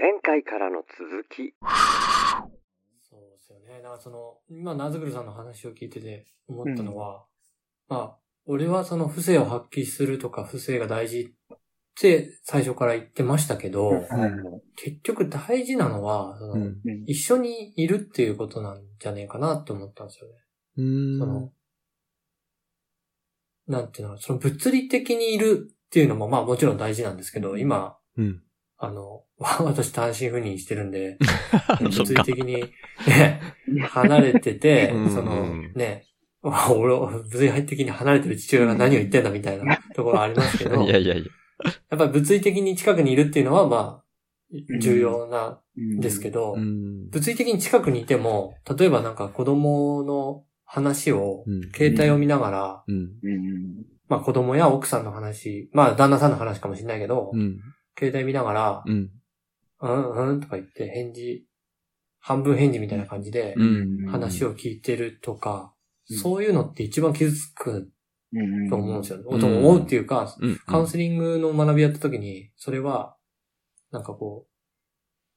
前回からの続き。そうですよね。だからその、今、ナズグルさんの話を聞いてて思ったのは、まあ、俺はその不正を発揮するとか不正が大事って最初から言ってましたけど、結局大事なのは、そのうん。一緒にいるっていうことなんじゃねえかなって思ったんですよね。うーんその、なんていうの、その物理的にいるっていうのもまあもちろん大事なんですけど、今、うん。あの、私単身赴任してるんで。物理的に、ね、離れててうん、その、ね、俺、物理的に離れてる父親が何を言ってんだみたいなところありますけど、いやいやいや。やっぱり物理的に近くにいるっていうのは、まあ、重要なんですけど、うん。物理的に近くにいても、例えばなんか子供の話を、うん携帯を見ながら。まあ子供や奥さんの話、まあ旦那さんの話かもしれないけど、うん。携帯見ながら、うん。うんうんとか言って返事、半分返事みたいな感じでうん話を聞いてるとか、うんそういうのって一番傷つくと思うんですよ。んと思うっていうか、うん。カウンセリングの学びやった時に、それは、なんかこう、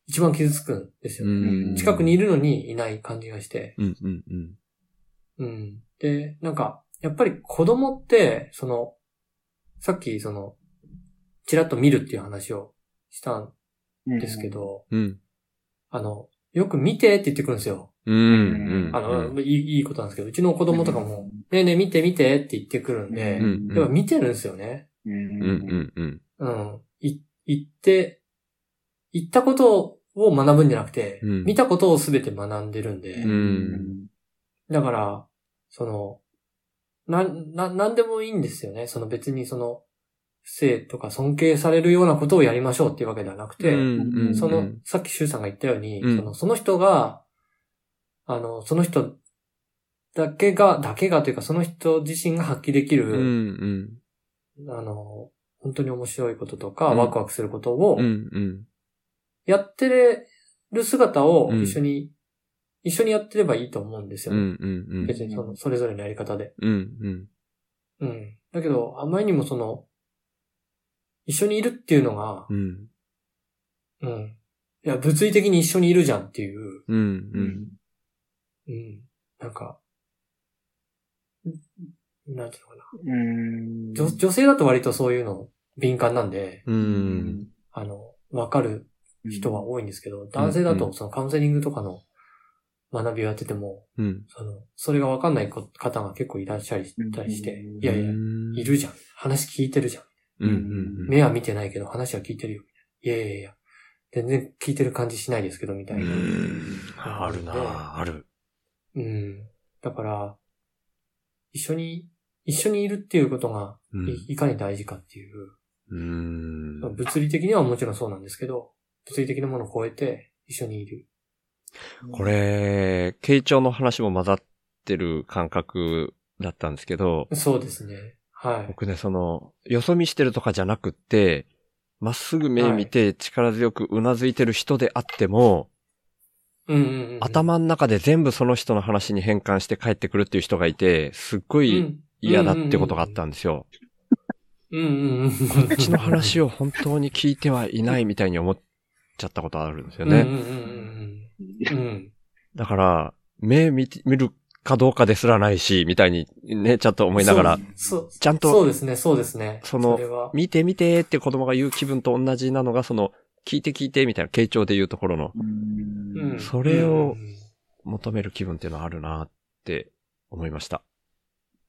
一番傷つくんですよね。うん近くにいるのにいない感じがして。うん。うん。うん。うん。で、なんか、やっぱり子供って、その、さっきその、ちらっと見るっていう話をしたんですけど、うん。あの、よく見てって言ってくるんですよ。うん。うん。あの、いいいいことなんですけど、うちの子供とかも、ねえねえ見て見てって言ってくるんで、うんやっぱ見てるんですよね。うん。うん。うん。うん。うん。い、言って、言ったことを学ぶんじゃなくて、うん見たことをすべて学んでるんで、うんだから、その、な、な、なんでもいいんですよね。その別にその、性とか尊敬されるようなことをやりましょうっていうわけではなくて、うん。その、さっきシュウさんが言ったように、うんその、その人が、あの、その人だけが、だけがというか、その人自身が発揮できうん。うる、ん。あの、本当に面白いこととか、うんワクワクすることをう、ん。うん。やってる姿をうん一緒に、一緒にやってればいいと思うんですよ。別にその、それぞれのやり方で。うん。うん。うん。だけど、あまりにもその、一緒にいるっていうのが、うん。うん。いや、物理的に一緒にいるじゃんっていう、うん。う。うんん。うん。なんか、んなんていうのかな。うん。女女性だと割とそういうの敏感なんで、うん。あの、わかる人は多いんですけど、男性だとそのカウンセリングとかの学びをやってても、うん。その、それがわかんないこ方が結構いらっしゃりしたりして、うんいやいや、いるじゃん。話聞いてるじゃん。うん。うん。目は見てないけど話は聞いてるよ。いやいやいや、全然聞いてる感じしないですけど、みたいな。あるなある。うん。だから、一緒に、一緒にいるっていうことがうんい、いかに大事かっていう、うん。物理的にはもちろんそうなんですけど、物理的なものを超えて一緒にいる。これ、傾聴の話も混ざってる感覚だったんですけど、そうですね。はい。僕ね、その、よそ見してるとかじゃなくって、まっすぐ目見て力強くうなずいてる人であっても、うんうんうん。頭の中で全部その人の話に変換して帰ってくるっていう人がいて、すっごういん嫌だってことがあったんですよ。うんうんうん。こっちの話を本当に聞いてはいないみたいに思っちゃったことあるんですよね。うんうんうんうんうん。だから、目見て見るかどうかですらないし、みたいにね、ちゃんと思いながら、ちゃんとそうですね、そうですね。そのれは見て見てって子供が言う気分と同じなのが、その、聞いて聞いてみたいな、傾聴で言うところの、うんそれをうん求める気分っていうのはあるなって思いました。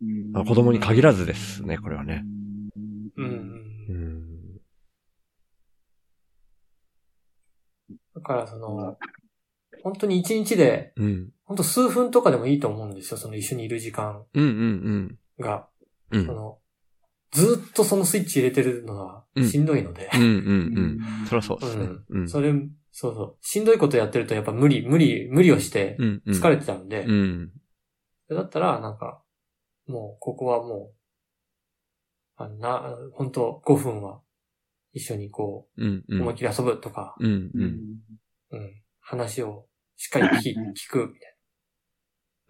うんあ子供に限らずですねこれはね。うんうん。だからその、本当に一日で、うん。本当数分とかでもいいと思うんですよ、その一緒にいる時間うんうんが。うん。うん。その、ずっとそのスイッチ入れてるのはしんどいので。うんうんうん。そりゃそうですね。うん。それ、そうそう。しんどいことやってるとやっぱ無理、無理、無理をしてうんうん。疲れてたんで、うん。だったらなんか、もうここはもう、あのな、本当5分は一緒にこうんうう、思いっん。きり遊ぶとか、うんうん。うん、話をしっかり聞聞くみたい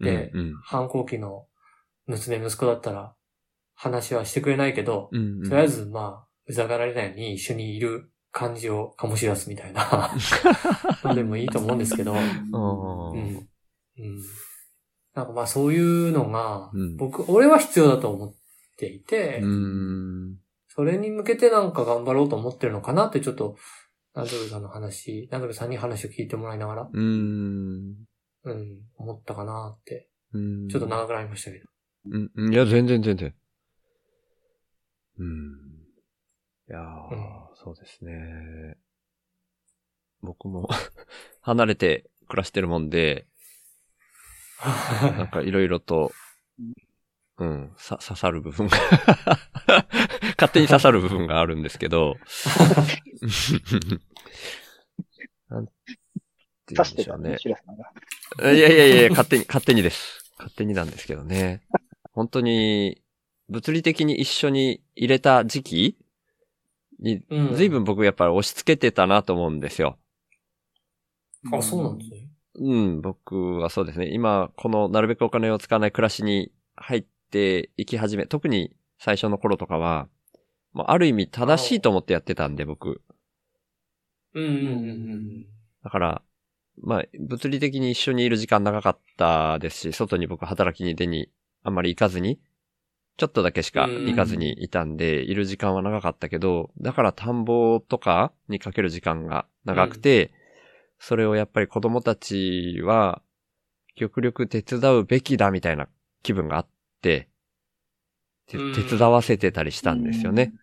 な。でうん反抗期の娘息子だったら、話はしてくれないけど、うん。とりあえずまあ、うざがられないように一緒にいる感じを醸し出すみたいな のでもいいと思うんですけど、ううん。ん。うん。なんかまあそういうのがうん、僕、俺は必要だと思っていて、うん。それに向けてなんか頑張ろうと思ってるのかなってちょっと、ナズルさんの話、ナズルさんに話を聞いてもらいながら、うん。うん、思ったかなって。うん。ちょっと長くなりましたけど。うんうん。いや、全然全然。うん。いやー、うんそうですね。僕も 離れて暮らしてるもんで、なんかいろいろと、うん、さ、刺さる部分が 勝手に刺さる部分があるんですけど、なんて言うん刺してたねでしょうね、。いやいやいや、勝手に、勝手にです。勝手になんですけどね。本当に、物理的に一緒に入れた時期にう、ん随分僕やっぱり押し付けてたなと思うんですよ。あ、そうなんですね。うん、僕はそうですね。今、このなるべくお金を使わない暮らしに入っていき始め、特に最初の頃とかは、まあ、ある意味正しいと思ってやってたんで、僕。うんうんうんうん。だから、まあ、物理的に一緒にいる時間長かったですし、外に僕働きに出にあんまり行かずに、ちょっとだけしか行かずにいたんで、いる時間は長かったけど、だから田んぼとかにかける時間が長くて、それをやっぱり子供たちは、極力手伝うべきだみたいな気分があって、手伝わせてたりしたんですよね。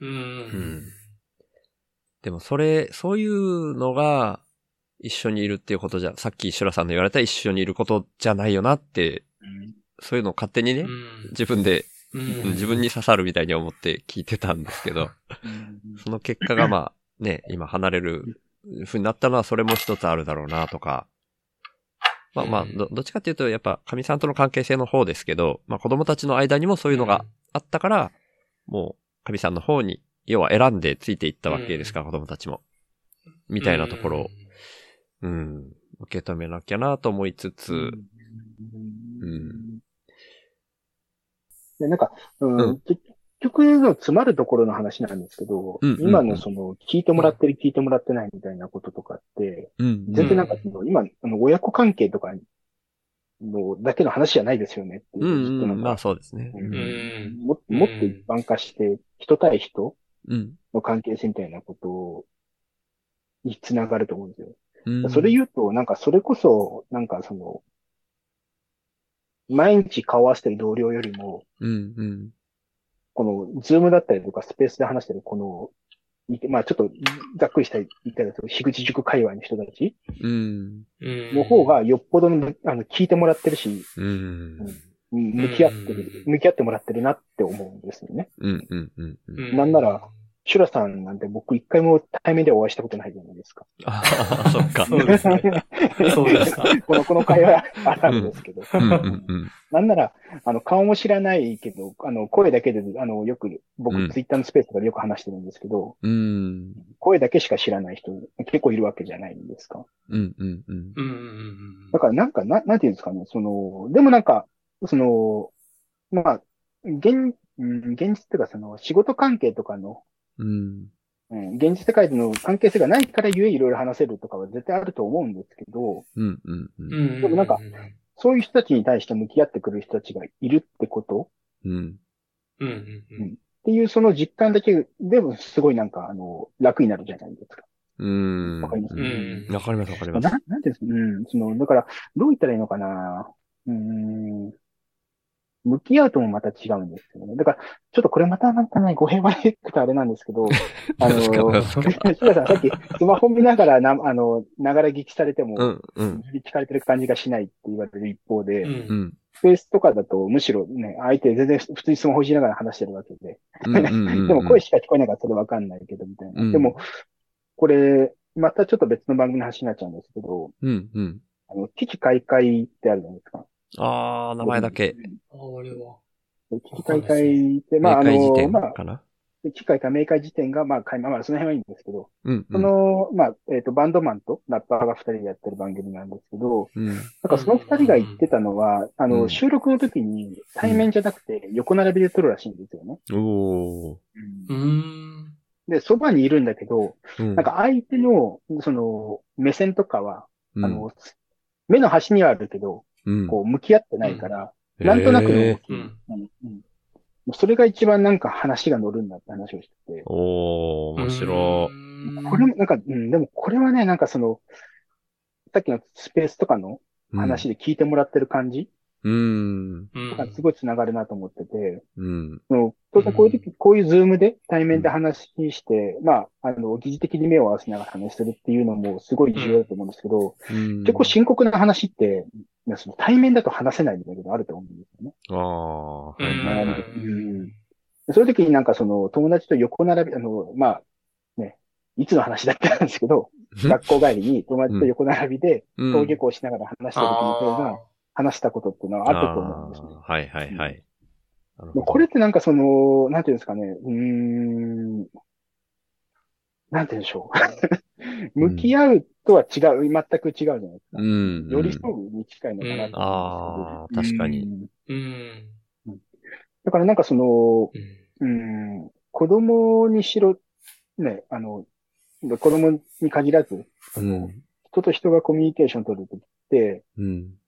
うん。うん。うん。でもそれ、そういうのが一緒にいるっていうことじゃ、さっきシュラさんの言われた一緒にいることじゃないよなって、そういうのを勝手にね、うん。自分で、うん。自分に刺さるみたいに思って聞いてたんですけど、その結果がまあね、今離れる風になったのはそれも一つあるだろうなとか、まあまあ、どどっちかっていうとやっぱ神さんとの関係性の方ですけど、まあ子供たちの間にもそういうのがあったから、もう神さんの方に、要は選んでついていったわけですから、子供たちも。みたいなところを、うん、受け止めなきゃなと思いつつ、うんで、なんか、うんうん結局の詰まるところの話なんですけど、うんうんうん今のその、聞いてもらってる、聞いてもらってないみたいなこととかって、うん全然なんかその、今、あの、親子関係とかのだけの話じゃないですよねっていうう。んうん、まあかそうですね。ううんん。ももっと一般化して、人対人うん。の関係性みたいなことにつながると思うんですよ。うんそれ言うと、なんかそれこそ、なんかその、毎日顔合わせてる同僚よりも、うん、うん。この、ズームだったりとか、スペースで話してる、この、いまあちょっと、ざっくりした言ったら、樋口塾界隈の人たちの方、が、よっぽどの、あの、聞いてもらってるし、うん。うん向き合ってる、向き合ってもらってるなって思うんですよね。うん、うん、うん。うんなんなら、シュラさんなんて僕一回も対面でお会いしたことないじゃないですか。ああ、そっか。そうですね。そうで。この、この会話あるんですけど。なんなら、あの、顔も知らないけど、あの、声だけで、あの、よく、僕、うんツイッターのスペースとかでよく話してるんですけど、うん。声だけしか知らない人、結構いるわけじゃないですか。うん、うん、うん。うんうんうんだからなんか、な、なんていうんですかね、その、でもなんか、その、まあ、現、うん現実っていうかその、仕事関係とかの、うん。うん、現実世界での関係性がないからゆえいろいろ話せるとかは絶対あると思うんですけど、うん、うん、う。うんん。でもなんかそういう人たちに対して向き合ってくる人たちがいるってこと？うん。うんうんうん。っていうその実感だけでもすごいなんか、あの、楽になるじゃないですか。うん。わかります？うんわかります、わかります。ななんですか、うん、その、だから、どう言ったらいいのかな？うーん。向き合うともまた違うんですよね。だから、ちょっとこれまたなんかね、語弊がいくとあれなんですけど、あの、確かに確かにシュさんさっきスマホ見ながらな、あの、ながら聞きされても、うん、うん。聞かれてる感じがしないって言われる一方で、うんうん。スペースとかだとむしろね、相手全然普通にスマホいじりながら話してるわけで。でも声しか聞こえないからそれわかんないけど、みたいな。うんでも、これ、またちょっと別の番組の話になっちゃうんですけど、うん、うん。あの、危機開会ってあるじゃないですか。ああ、名前だけ。あ、俺は。危機開会って、まあ、あの、まあ、かな？危機開会、明快時点が、まあ、開まあ、まあ、その辺はいいんですけど、うん、その、まあ、えっ、と、バンドマンとラッパーが二人でやってる番組なんですけど、うん。なんかその二人が言ってたのは、あの、うん収録の時に対面じゃなくて横並びで撮るらしいんですよね。おー。うーん。で、そばにいるんだけど、うん。なんか相手の、その、目線とかは、うん、あの、目の端にはあるけど、うん、こう、向き合ってないから、なんとなくの動き、うん。うん。うん。それが一番なんか話が乗るんだって話をしてて。おー、面白い。これもなんか、うん、でもこれはね、なんかその、さっきのスペースとかのい。話で聞いてもらってる感じうん。うん。がすごい繋がるなと思ってて、うん。その当然こういう時、こういうズームで対面で話して、まあ、あの、疑似的に目を合わせながら話するっていうのもすごい重要だと思うんですけど、うん。結構深刻な話って、ねその対面だと話せないみたいなことあると思うんですよね。ああ、はいうんはいはい。うんそういう時になんかその友達と横並び、あの、まあ、ね、いつの話だったんですけど、学校帰りに友達と横並びでうん登下校しながら話した時の方が話したことっていうのはあったと思うんですね。はいはいはい。なるほどこれってなんかその、なんていうんですかね、うーん、なんて言うんでしょう。向き合うとは違う、全く違うじゃないですか。うん。寄り添うに近いのかなうんあー確かにうんうん。だからなんかその、うん。うん、子供にしろ、ね、あの、子供に限らず、うん。人と人がコミュニケーション取るときって、うん。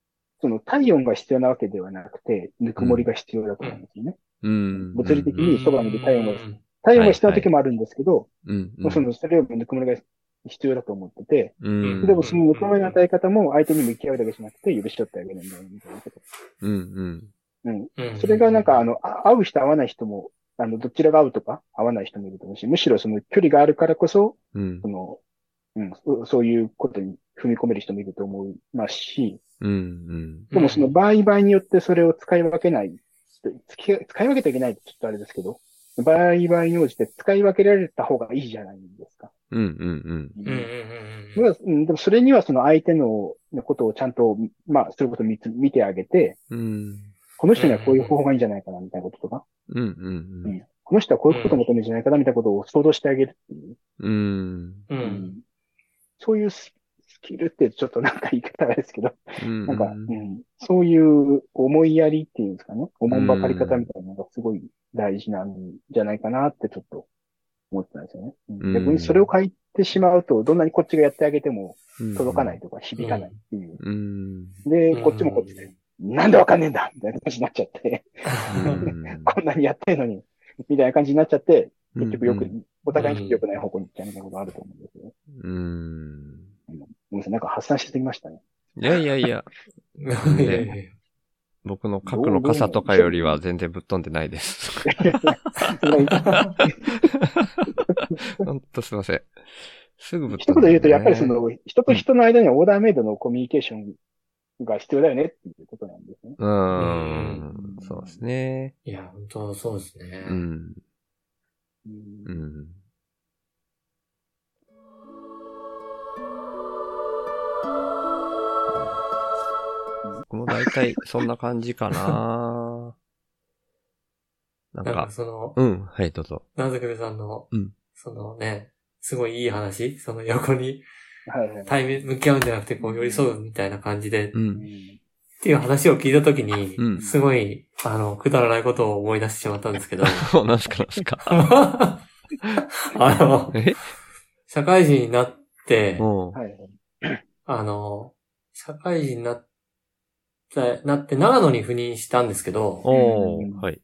その体温が必要なわけではなくて、ぬくもりが必要だと思うんですよね。うん。物理的にそばにいる体温がうん体温が必要な時もあるんですけど、うん。もうその、それよりもぬくもりが必要だと思ってて、うん。でもそのぬくもりの与え方も相手に向き合うだけじゃなくて許しとってあげるんだよ、みたいなこと。うん。うん。うん。うんそれがなんか、あの、あ会う人会わない人も、あの、どちらが会うとか会わない人もいると思うし、むしろその距離があるからこそ、うんそ。の、うん、そそういうことに踏み込める人もいると思いますし、うん。でもその場合場合によってそれを使い分けない、使い使い分けてはいけないってちょっとあれですけど、場合場合に応じて使い分けられた方がいいじゃないですか。うん。うん。うんうんうんまあうんでもそれにはその相手のことをちゃんと、まあ、そういうことを見つ見てあげて、うん。この人にはこういう方法がいいんじゃないかな、みたいなこととか、うん。うん。この人はこういうことを求めるんじゃないかな、みたいなことを想像してあげるっていう。うん。う。うんんそういうススキルってちょっとなんか言い方あれですけど、うん。なんか、うん、そういう思いやりっていうんですかね、おもんばかり方みたいなのがすごい大事なんじゃないかなってちょっと思ってたんですよね。うんうん逆にそれを書いてしまうと、どんなにこっちがやってあげてもうん届かない。とか響かないっていう。うん。でう、んこっちもこっちで、なんでわかんねえんだみたいな感じになっちゃって、うん こんなにやってんのに、みたいな感じになっちゃって、うん結局よく、うんお互いにとって良くない方向に行っちゃうみたいなことあると思うんですよ。うん。ごめんなさい、なんか発散しすぎましたね。いやいやいや、いやいやいや僕の核の傘とかよりは全然ぶっ飛んでないです。ほんとすいません。すぐぶっ飛んで、一言言うと、やっぱりそ、の、人と人の間にはオーダーメイドのコミュニケーションが必要だよねっていうことなんですね。うーん、そうですね。いや、本当そうですね。うん、うん僕も大体そんな感じかななん なんかか、その、うん、はい、どうぞ。なずくるさんのうん、そのね、すごいいい話、その横に。対面、向き合うんじゃなくて、こう寄り添うみたいな感じで、っうん。ていう話を聞いたときに、うんすごい、あの、くだらないことを思い出してしまったんですけど、なんすか、なんすか。あの、え？社会人になって。あの、社会人になって、なって長野に赴任したんですけど、おー、うんはい。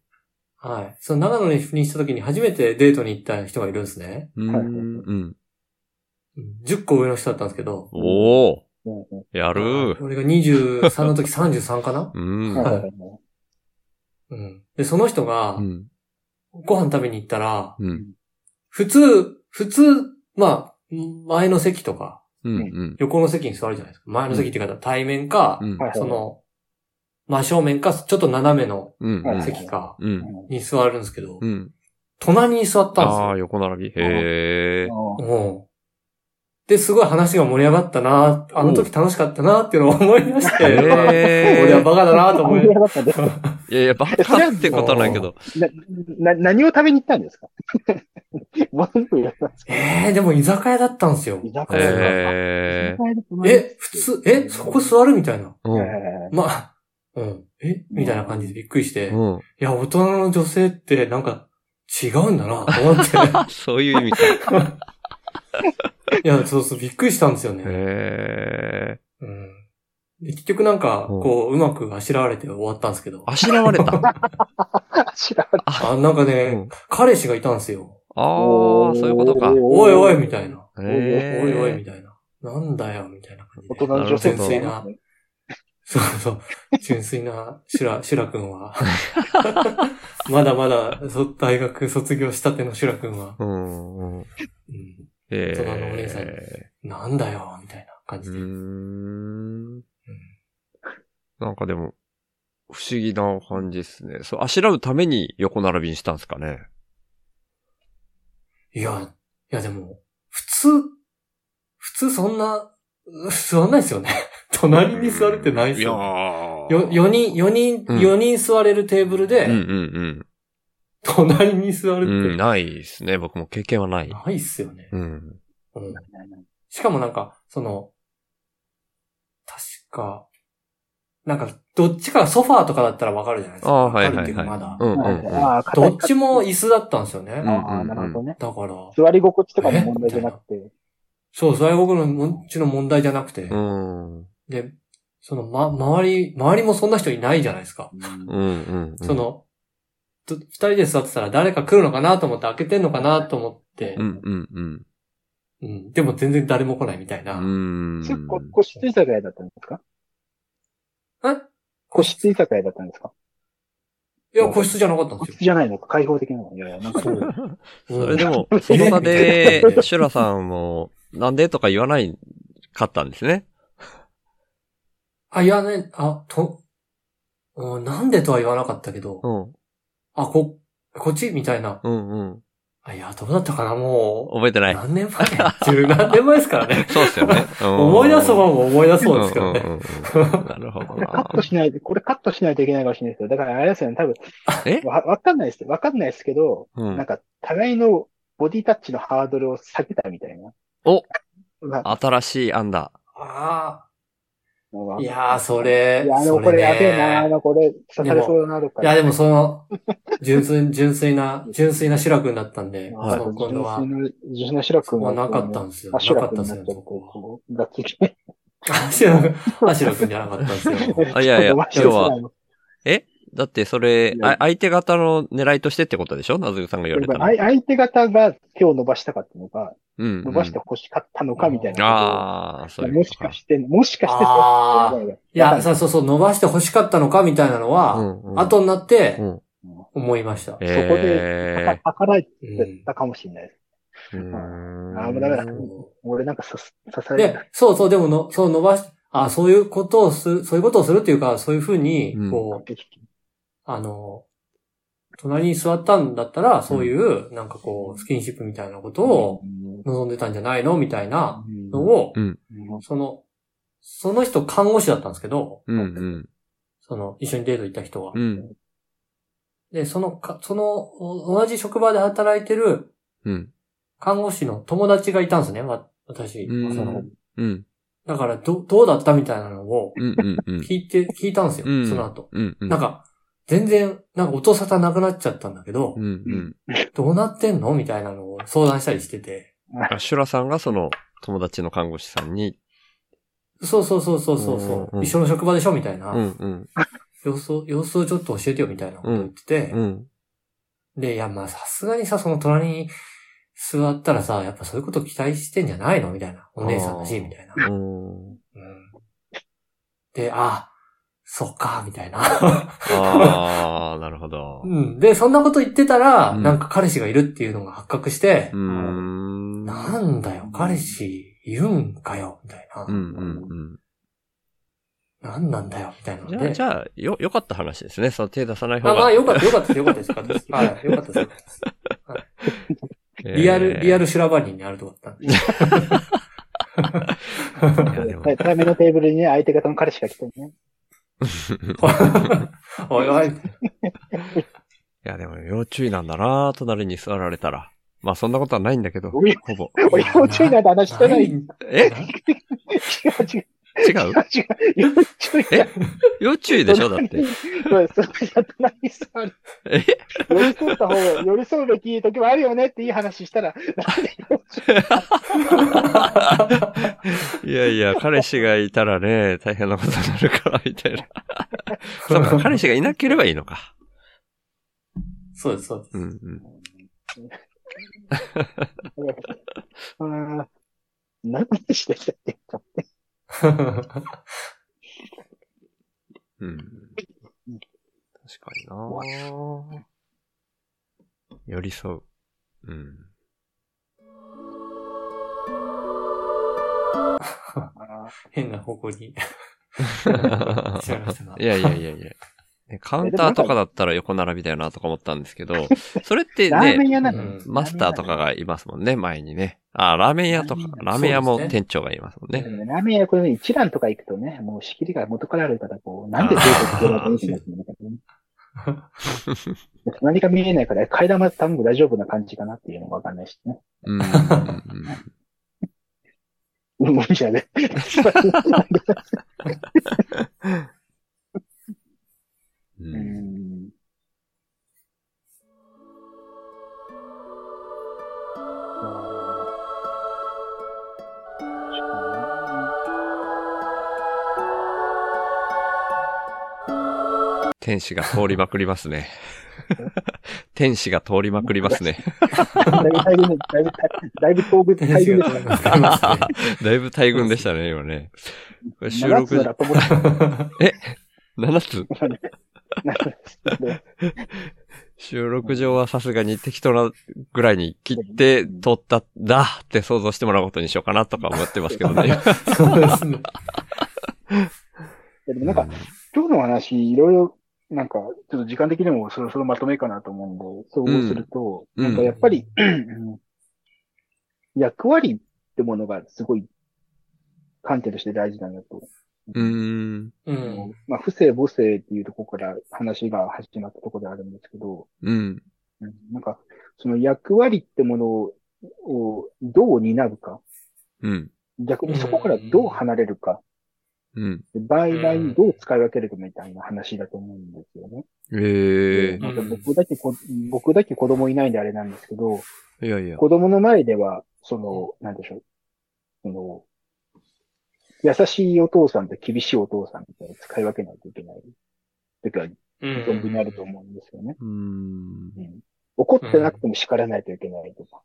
はい。その長野に赴任した時に初めてデートに行った人がいるんですね。うーん、はいうん。うん10個上の人だったんですけど、おー、うんうんやるー。俺が23の時33かな？うん。はいはいはいうん。で、その人がう、ん。ご飯食べに行ったら、うん。普通、普通、まあ、前の席とか、うん。うん。横の席に座るじゃないですか。前の席って言い方、対面か、うん。はいその、真正面か、ちょっと斜めの席か、うん。に座るんですけど、うん。隣に座ったんですああ、よ。横並び。へえ。うんで、すごい話が盛り上がったな、あの時楽しかったなっていうのを思い出して、へー俺はバカだなと思い盛り上がったんですかいやいや、バカってことはないけど。な、な、何を食べに行ったんですか？ものすごいやったんですかえー、でも居酒屋だったんですよ。居酒屋へえ。え、普通、え、そこ座るみたいな。うん。えまあ、うん。え？みたいな感じでびっくりして。いうん。や、大人の女性ってなんか、違うんだな、と思って。そういう意味か。いや、そうそう、びっくりしたんですよね。へえ。うん。で結局なんか、うんこう、うまくあしらわれて終わったんですけど。あしらわれた？知らない。あ、なんかね、うん彼氏がいたんですよ。ああ、そういうことか。おいおい、みたいな。おいおい、みたいな。なんだよ、みたいな感じで。大人の女性純粋な、そうそう、純粋なシュラ、シュラ君は、まだまだそ大学卒業したてのシュラ君は、うん、うん。うん、え大人のお姉さん。なんだよ、みたいな感うじで。ーん。なんかでも、不思議な感じですね。そう、あしらうために横並びにしたんですかね。いや、いやでも、普通、普通そんな、う座んないですよね。隣に座るってないですよ。ー。よ、4人、4人、うん4人座れるテーブルで、うんうん隣に座うん。うん、るって、ないですね。僕も経験はない。ないっすよね。うん。うんしかもなんか、その、確か、なんか、どっちかがソファーとかだったらわかるじゃないですか。ああ、はいわかるはいはい。っていうかまだ。うんうんうん。ああ、どっちも椅子だったんですよね。んああ、なるほどね。だから、座り心地とかの問題じゃなくて。そう、座り心のもちの問題じゃなくて、うん。で、その、ま、周り、周りもそんな人いないじゃないですか。うんうん。そ、の、と二人で座ってたら誰か来るのかなと思って開けてんのかなと思ってう、んうんうん。うん、でも全然誰も来ないみたいな。うん。それこ個室居酒屋だったんですか？え？個室居酒屋だったんですか？いや、個室じゃなかったん個です室じゃないのか開放的なのいやいや、なんかそう。よ。それでも、その場で、シュラさんも、なんでとか言わないかったんですね。あ、いやね、あ、と、うんなんでとは言わなかったけど、うん。あ、こ、こっち？みたいな。うんうん。あ、いや、どうだったかな、もう。覚えてない。何年前？十何年前ですからね。そうですよね。思い出す方もも思い出そうですからね。うんうんうん なるほどこれカなッ。トしないで、これカットしないといけないかもしれないですけど、だからあれですよね、多分、え？わ、わかんないです。わかんないですけど、うんなんか、互いのボディタッチのハードルを下げたみたいな。おまあ新しい案だ。あまああ、いやー、それ、いや、あの、そこれやべえねな、あの、これ、刺されそうだな、どっか。いや、でもその、純粋、純粋な、純粋なシュラ君だったんで、あその今度は、純粋なシュラ君はなかったんですよ。なあ、シュかラったんですよ、君になっちゃって、そこ。は。こう、がっつり。あ、シュラ君、ラ君じゃなかったんですよ。あいやいや今日は。ないの。だってそれ、あ相手方の狙いとしてってことでしょ？なずぐさんが言われたの。相手方が手を伸ばしたかったのか、うん、伸ばして欲しかったのかみたいなああ、そういうもことか。しかして、もしかしてあそういや、そうそうそう、伸ばして欲しかったのかみたいなのは、うんうん。後になってうん。思いました。そこで、えはかられうんたかもしれないです。あーもうダメだ。俺なんかさす刺されで、そうそう、でもの、そう伸ばし、あ、そういうことをする、そういうことをするっていうか、そういうふうにうん、こう、あの、隣に座ったんだったら、そういう、なんかこう、スキンシップみたいなことを望んでたんじゃないの？みたいなのを、うんその、その人看護師だったんですけど、うんうん。その、一緒にデート行った人は。うん。で、そのか、その、お同じ職場で働いてるうん。看護師の友達がいたんですね、わ私。うんその、うん。だから、ど、どうだったみたいなのを。聞いて、聞いたんですよ、うんその後。うん。うん。なんか、全然、なんか音沙汰なくなっちゃったんだけど、うん。うん。どうなってんのみたいなのを相談したりしてて。あ、シュラさんがその友達の看護師さんに、そうそうそうそうそうそう、うんうん一緒の職場でしょみたいな、うんうん。様子を、様子をちょっと教えてよみたいなこと言ってて、うん。で、いや、まあさすがにさ、その隣に座ったらさ、やっぱそういうこと期待してんじゃないのみたいな。お姉さんだし、みたいな。うん。うんで、あ、そっか、みたいな。ああ、なるほど。うん。で、そんなこと言ってたら、うんなんか彼氏がいるっていうのが発覚してう、ーん。なんだよ、彼氏いるんかよ、みたいな。うんうんなんなんだよ、みたいな。じゃあ、じゃあ、よ、よかった話ですね。その手出さない方あ、が。まあ、よかった、よかったです、よかったです、よかったです。はい、よかったですよかったです。えーリアル、リアル修羅場人にあるとこだったんで。いやでも 対面のテーブルにね、相手方の彼氏が来てね。おいおい。いや、でも要注意なんだな隣に座られたら。まあそんなことはないんだけど、おいほぼ。俺、要注意なんて話してない。違うええ違う。違う？違う。要注意だ。要注意でしょ？だって。そうそう、隣に座る。え？寄り添った方が、寄り添うべき時もあるよねっていい話したら、なんでいやいや、彼氏がいたらね、大変なことになるから、みたいな。そうか、彼氏がいなければいいのか。そうです、そうです。うんうん。あー何でしたっけ？うん。確かにな寄り添う。うん。あ変な方向に。いやいやいやいや。ねカウンターとかだったら横並びだよなとか思ったんですけど、それってーラーメンね、マスターとかがいますもんね、前にね。あ、ラーメン屋とか、ラーメン屋も店長がいますもんね。ラーメン屋、これね、一蘭とか行くとね、もう仕切りが元からあるから、こう、なんでデートしてるのか見てないんだけどね。隣が見えないから、階段まで多分大丈夫な感じかなっていうのがわかんないしね。うんうんうん、無理じゃね。うん。天使が通りまくりますね。天使が通りまくりますね。だいぶ大群で、だいぶ、だいぶ東部大天使群がでしたね。だいぶ大群でしたね、今ね。これ収7録つのラットボタン7つ？収録上はさすがに適当なぐらいに切って撮った、だって想像してもらうことにしようかなとか思ってますけどね。そうですね。でもなんか、今日の話、いろいろ、なんか、ちょっと時間的にもそろそろまとめかなと思うんで、総合すると、うんなんかやっぱり、うん役割ってものがすごい観点として大事だなと。うーん。うん。まあ、不正母性っていうところから話が始まったところであるんですけど、うん。うんなんか、その役割ってものをどう担うか、うん。逆にそこからどう離れるか、うん。で場合場合にどう使い分けるかみたいな話だと思うんですよね。ええなんか僕だけこ、僕だけ子供いないんであれなんですけど、いやいや。子供の前では、その、なんでしょう。その、優しいお父さんと厳しいお父さんみたいな使い分けないといけない。てか、うん存分にあると思うんですよね。うーん。うん怒ってなくても叱らないといけないとか、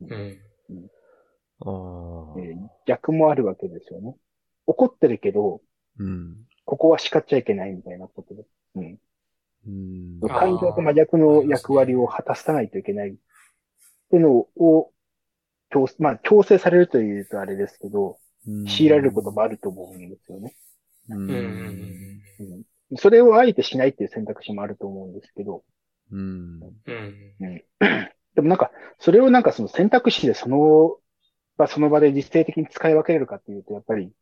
うん。ああ。えー逆もあるわけですよね。怒ってるけど、うん。ここは叱っちゃいけないみたいなことで。うん。うん。感情と真逆の役割を果たさないといけないっていうのを、強まあ、強制されるというとあれですけど、強いられることもあると思うんですよね。ううん。うん。ん。うん、それをあえてしないっていう選択肢もあると思うんですけど、うん。うん。でもなんか、それをなんかその選択肢でその場その場で実践的に使い分けれるかっていうと、やっぱり、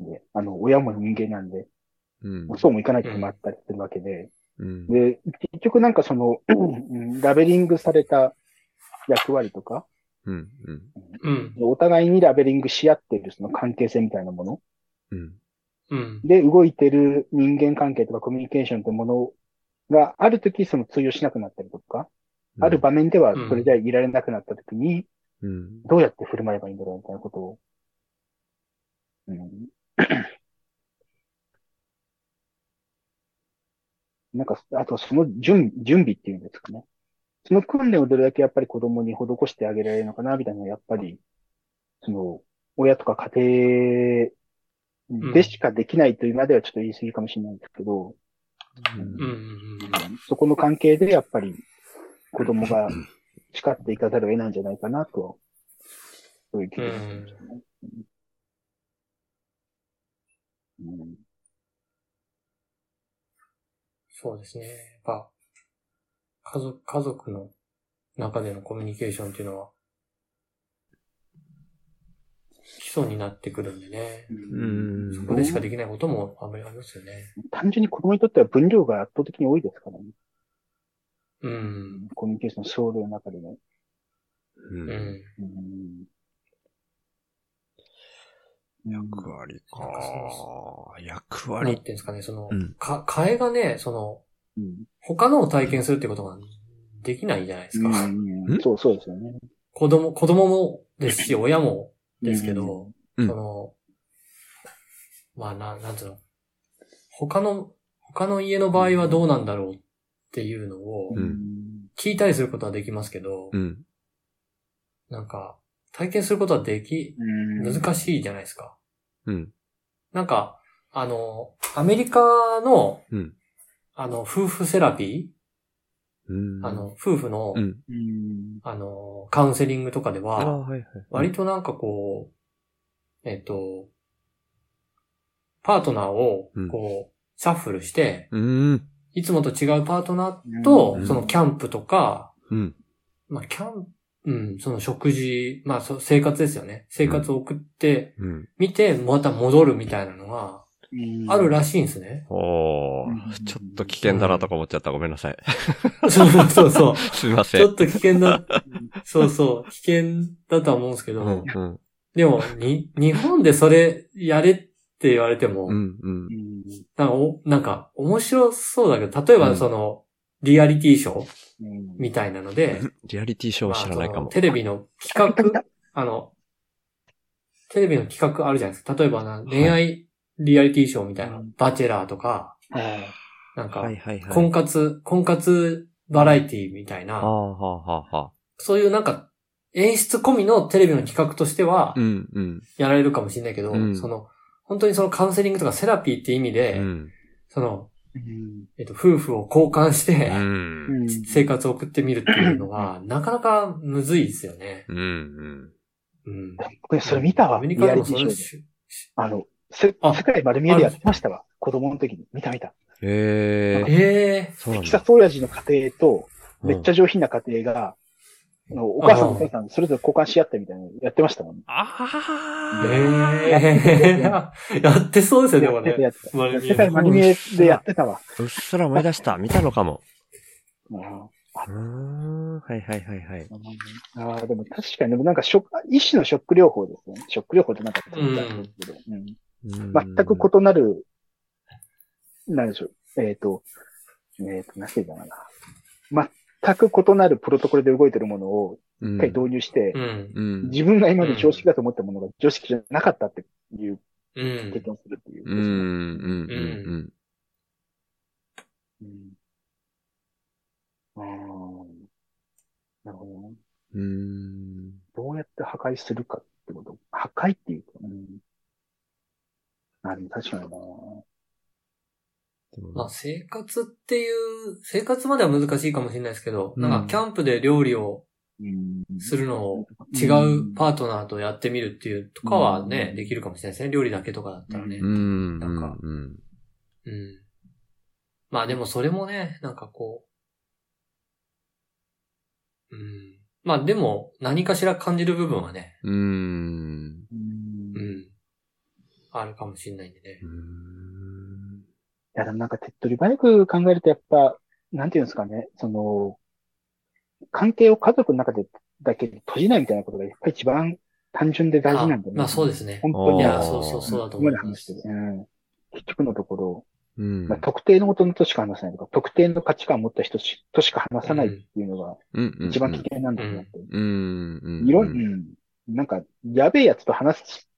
ね、あの、親も人間なんで、うん。そうもいかない時もあったりするわけで、うん。で、結局なんかその、うんラベリングされた役割とか、うん。うん。うん。お互いにラベリングし合っているその関係性みたいなものうん。うん。で動いてる人間関係とかコミュニケーションというものがあるときその通用しなくなったりとか、ある場面ではそれじゃいられなくなったときに、うん。どうやって振る舞えばいいんだろうみたいなことを、うん、なんか、あとその準準備っていうんですかね。その訓練をどれだけやっぱり子供に施してあげられるのかな、みたいなのはやっぱり、その、親とか家庭でしかできないというまではちょっと言い過ぎかもしれないんですけど。そこの関係でやっぱり子供が叱っていかざるを得ないんじゃないかなと、そういう気がしますね。うんそうですね。やっぱ、家族、家族の中でのコミュニケーションっていうのは、基礎になってくるんでね。うん。そこでしかできないこともあんまりありますよね。単純に子供にとっては分量が圧倒的に多いですからね。うん。コミュニケーション総量の中でね。うんうん。うん役割か。役なんてい割うんですかね、その、うんか、替えがね、その、うん他のを体験するってことができないじゃないですか。うんんそう、そうですよね。子供、子供もですし、親もですけど、うんその、まあ、な、なんつうの、他の、他の家の場合はどうなんだろうっていうのをうん聞いたりすることはできますけど、うん。なんか、体験することはでき、うん難しいじゃないですか。うん。なんか、あの、アメリカの、うんあの、夫婦セラピうん。ー、あ、の、夫婦の、あの、カウンセリングとかであは。割となんかこう、えっと、パートナーをうん、こう、シャッフルして、うん。いつもと違うパートナーとう、んそのキャンプとか、うん。まあ、キャンプ、うん、その食事、まあ、生活ですよね。生活を送って、うん。みて、また戻るみたいなのが、あるらしいんですね。おうんー、ちょっと危険だなとか思っちゃった。ごめんなさい。そうそうそう。すみません。ちょっと危険だ、そうそう、危険だとは思うんですけど、うん。うん。でも、に、日本でそれやれって言われても、うん。うん。なんかお、なんか、面白そうだけど、例えばうんその、リアリティショーみたいなので、リアリティショー知らないかもまあ。テレビの企画、あの、テレビの企画あるじゃないですか。例えばな、恋愛リアリティショーみたいな、うんバチェラーとか、はいなんか、はいはいはい。婚活、婚活バラエティみたいな、はあはあはあはあ。そういうなんか、演出込みのテレビの企画としては。やられるかもしれないけど、うんその、本当にそのカウンセリングとかセラピーって意味で、うん。その、うんえっと、夫婦を交換して、うん。生活を送ってみるっていうのが、なかなかむずいですよね。うん。うん。うん。これそれ見たわ。アメリカでもリアリティそれショーであの、世界丸見えでやってましたわ。子供の時に。見た見た。へえ。テキサ。ス親父の家庭と、めっちゃ。ゃ上品な家庭が、あのお母さんとお父さんそれぞれ交換し合ったみたいなのやってましたもんね。あえあ。えやってそうですよ、でもね。やってた世界丸見えでやってたわ。うっすら思い出した。見たのかも。うんうーん。はいはいはいはい。ああ、でも確かに、でもなんかショック、一種のショック療法ですよね。ショック療法ってなんか言ったんですけど、うんうん全く異なる、なんでしょう、えっ、と、えっ、と、何て言うかな。全く異なるプロトコルで動いてるものをうん一回導入して、うん。うん。自分が今まで常識だと思ったものが常識じゃなかったっていううん経。験をするっていう。うん。うん。うん。うん。あーなるほどね。うん。どうやって破壊するかってこと。破壊っていうか、うん。あ、でも確かになまあ、生活っていう、生活までは難しいかもしれないですけど、うんなんかキャンプで料理をうん。するのを違うパートナーとやってみるっていうとかはね、うんできるかもしれないですね。料理だけとかだったらね。うん。うん。なんかうん。うん。まあでもそれもね、なんかこう、うん。まあでも何かしら感じる部分はね、うん。あるかもしれないんでね。うん。いや、でもなんか手っ取り早く考えるとやっぱ、なんていうんですかね、その、関係を家族の中でだけで閉じないみたいなことがやっぱり一番単純で大事なんだよね。あまあそうですね。本当に。いや、そうそうそうだと思います。うん。結局のところ、うんまあ、特定のこととしか話さないとか、特定の価値観を持った人しとしか話さないっていうのがうん。一番危険なんだと思って。うん。うん。いろ、うん。なんか、やべえやつと話す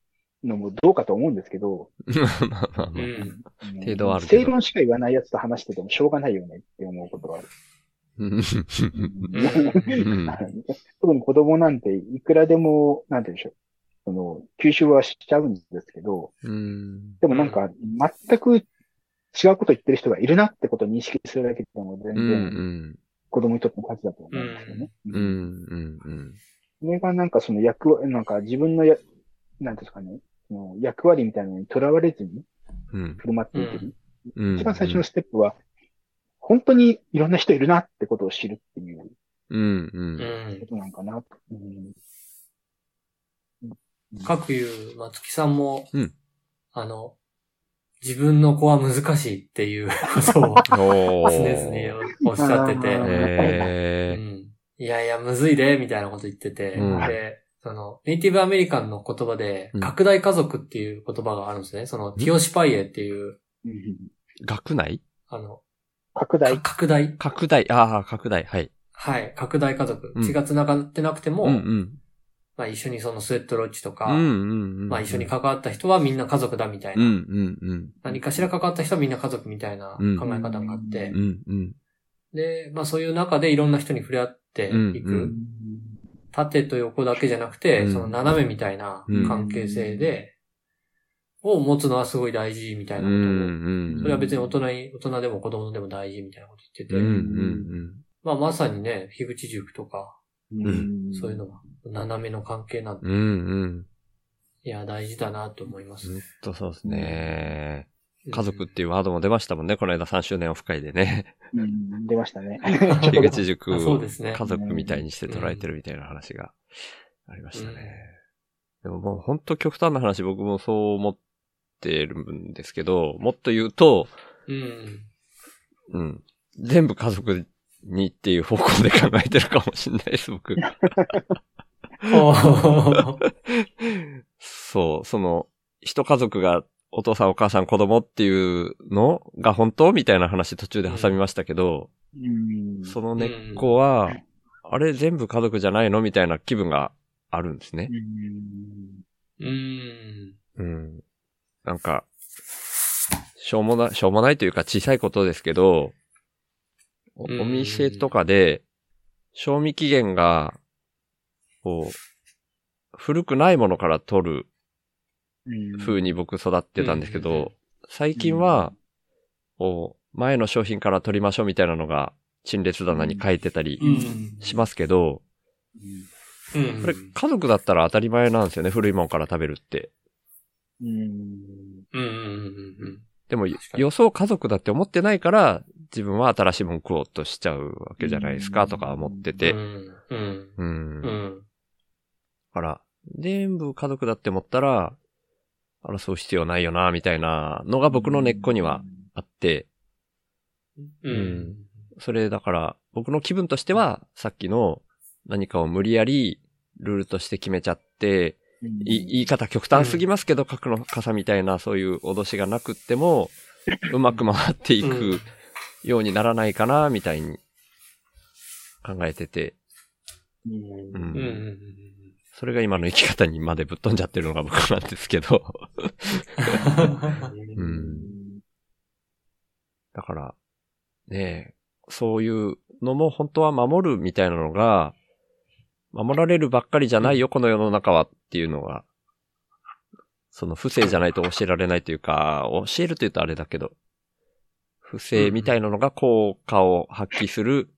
のもどうかと思うんですけど、まあまあまあう。ん。うん。程度はある正論しか言わないやつと話しててもしょうがないよねって思うことがある。うん。うん。特に子供なん。ていくらでも、なん。て言うん。でしょう。その、吸収はしちゃうん。ですけど、うん。でもなん。か、全く違うこと言ってる人がいるなってことを認識するだけでも全うん。う然ん。子供にとっての価値だと思うん。ですよね。うん。うん。うん。それがなん。かその役割、なん。か自分のや、なん。ていうん。ですかね、その役割みたいなのにとらわれずにうん。振る舞っていく。うん。一番最初のステップは、本当にいろんな人いるなってことを知るっていううん。う。うんんこ。となんかなと。うん各言う松木さんも、うんあの、自分の子は難しいっていうことを おー。常々おっしゃってて、うんいやいや、むずいで、みたいなこと言ってて、うんで、その、ネイティブアメリカンの言葉でう、ん拡大家族っていう言葉があるんですね。その、ティオシパイエっていう、うん学内？あの、拡大？か。拡大？拡大、ああ、拡大、はい。はい、拡大家族。うん血が繋がってなくても、うんうん。まあ一緒にそのスウェットロッジとか、うんうんうん。まあ一緒に関わった人はみんな家族だみたいな。うんうんうん。何かしら関わった人はみんな家族みたいな考うんえ方があって、うんうん。で、まあそういう中でいろんな人に触れ合っていく、うんうん縦と横だけじゃなくて、うんその斜めみたいな関係性で、を持つのはすごい大事みたいなうことを。それは別に大人に、大人でも子供でも大事みたいなこと言ってて、うんうんまあまさにね、樋口塾とか、うんそういうのは斜めの関係なんで。いや、大事だなと思いますずっね。とそうですね。うん家族っていうワードも出ましたもんね。この間3周年オフ会でね。うん出ましたね。樋口塾あそうをですね家族みたいにして捉えてるみたいな話がありましたね。でももう本当極端な話僕もそう思ってるんですけど、もっと言うと、うん。うん。全部家族にっていう方向で考えてるかもしれないです、僕。そう、その、一家族がお父さんお母さん子供っていうのが本当？みたいな話途中で挟みましたけど、うんその根っこは、あれ全部家族じゃないの？みたいな気分があるんですね。うんうん。うん。なんか、しょうもな、しょうもないというか小さいことですけど、おうんお店とかで、賞味期限が、こう、古くないものから取る風に僕育ってたんですけど、最近は、こう、前の商品から取りましょうみたいなのが、陳列棚に書いてたりうん。しますけど、うん。これ家族だったら当たり前なんですよね、古いものから食べるって。でも予想家族だって思ってないから、自分は新しいもの食おうとしちゃうわけじゃないですか、とか思ってうん。て。うん。うん。うん。だうん。から、全部家族だって思ったら、争う必要ないよな、みたいなのが僕の根っこにはあって、うん。それだから、僕の気分としては、さっきの何かを無理やりルールとして決めちゃって、い言い方極端すぎますけど、核の傘みたいなそういう脅しがなくっても、うまく回っていくようにならないかな、みたいに考えてて。うん。それが今の生き方にまでぶっ飛んじゃってるのが僕なんですけど、うん。だから、ねえ、そういうのも本当は守るみたいなのが、守られるばっかりじゃないよ、この世の中はっていうのが、その不正じゃないと教えられないというか、教えるというとあれだけど、不正みたいなのが効果を発揮する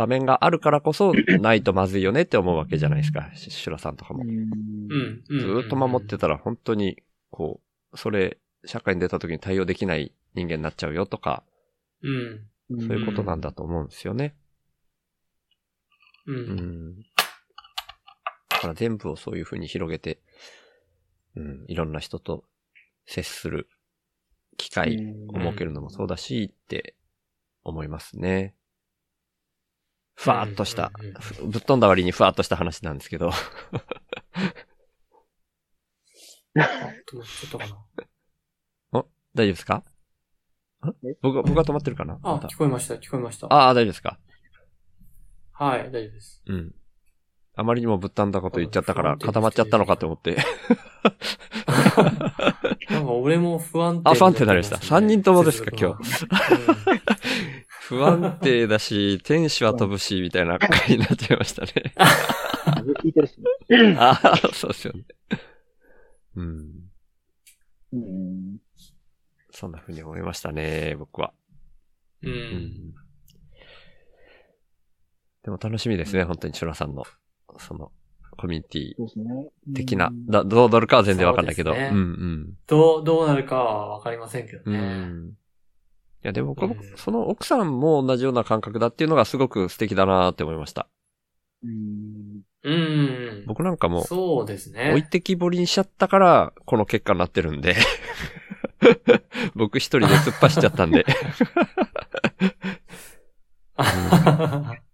場面があるからこそ、ないとまずいよねって思うわけじゃないですか、しシュラさんとかも。うん。ずーっと守ってたら本当に、こう、それ、社会に出た時に対応できない人間になっちゃうよとか、うん。そういうことなんだと思うんですよね。う。うんん。だから全部をそういう風に広げて、うん、いろんな人と接する機会を設けるのもそうだし、って思いますね。ふわーっとしたうんうんうん、ふぶっ飛んだ割にふわーっとした話なんですけど。止まっちゃったかな。大丈夫ですか？僕が、僕が止まってるかな？あ、聞こえました、聞こえました。ああ、大丈夫ですか？はい、大丈夫です。うん。あまりにもぶったんだこと言っちゃったから固まっちゃったのかと思って。なんか俺も不安定あ不安定になりました。三人ともですか今不安定だし、天使は飛ぶし、みたいな回になっちゃいましたね。風聞いてるしね。ああ、そうですよね。うん。うんそんな風に思いましたね、僕は。う。うんん。でも楽しみですね、本当にシュラさんの、その、コミュニティ。的なう、んだどうなるかは全然わかんないけど。うそうですねんどう、どうなるかはわかりませんけどうん。うね。ん。いや、でも僕その奥さんも同じような感覚だっていうのがすごく素敵だなって思いました。うんうん。僕なんかも、そうですね。置いてきぼりにしちゃったから、この結果になってるんで。僕一人で突っ走っちゃったんで。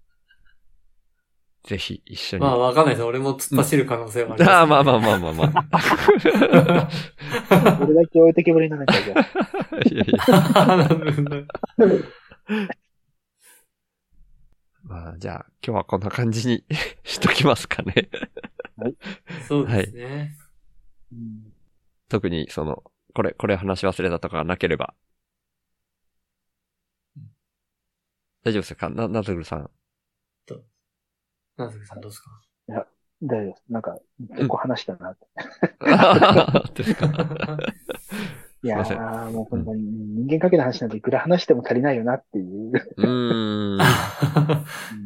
ぜひ一緒に。まあわかんないです。俺も突っ走る可能性はあります、ああ、まあまあまあまあまあ。俺だけ置いてけぼりにならなきゃいけない。いやいや。まあ、じゃあ、今日はこんな感じにしときますかね。そうですね。うん特に、その、これ、これ話し忘れたとかなければ。大丈夫ですか？な、なずぐるさん。なずくさんどうですか？大丈夫です。なんか、結構話したなって。ですかいやー、もうこんな人間関係の話なんていくら話しても足りないよなっていう。うーん。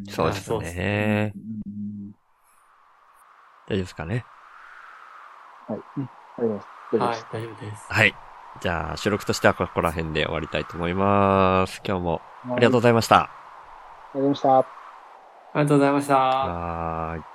そうですそうですね。うん大丈夫ですかね？はい。うん大丈夫です。大丈夫です。、はい大丈夫です。はい。じゃあ、収録としてはここら辺で終わりたいと思います。今日もあありがとうございました。ありがとうございました。ありがとうございました。はい。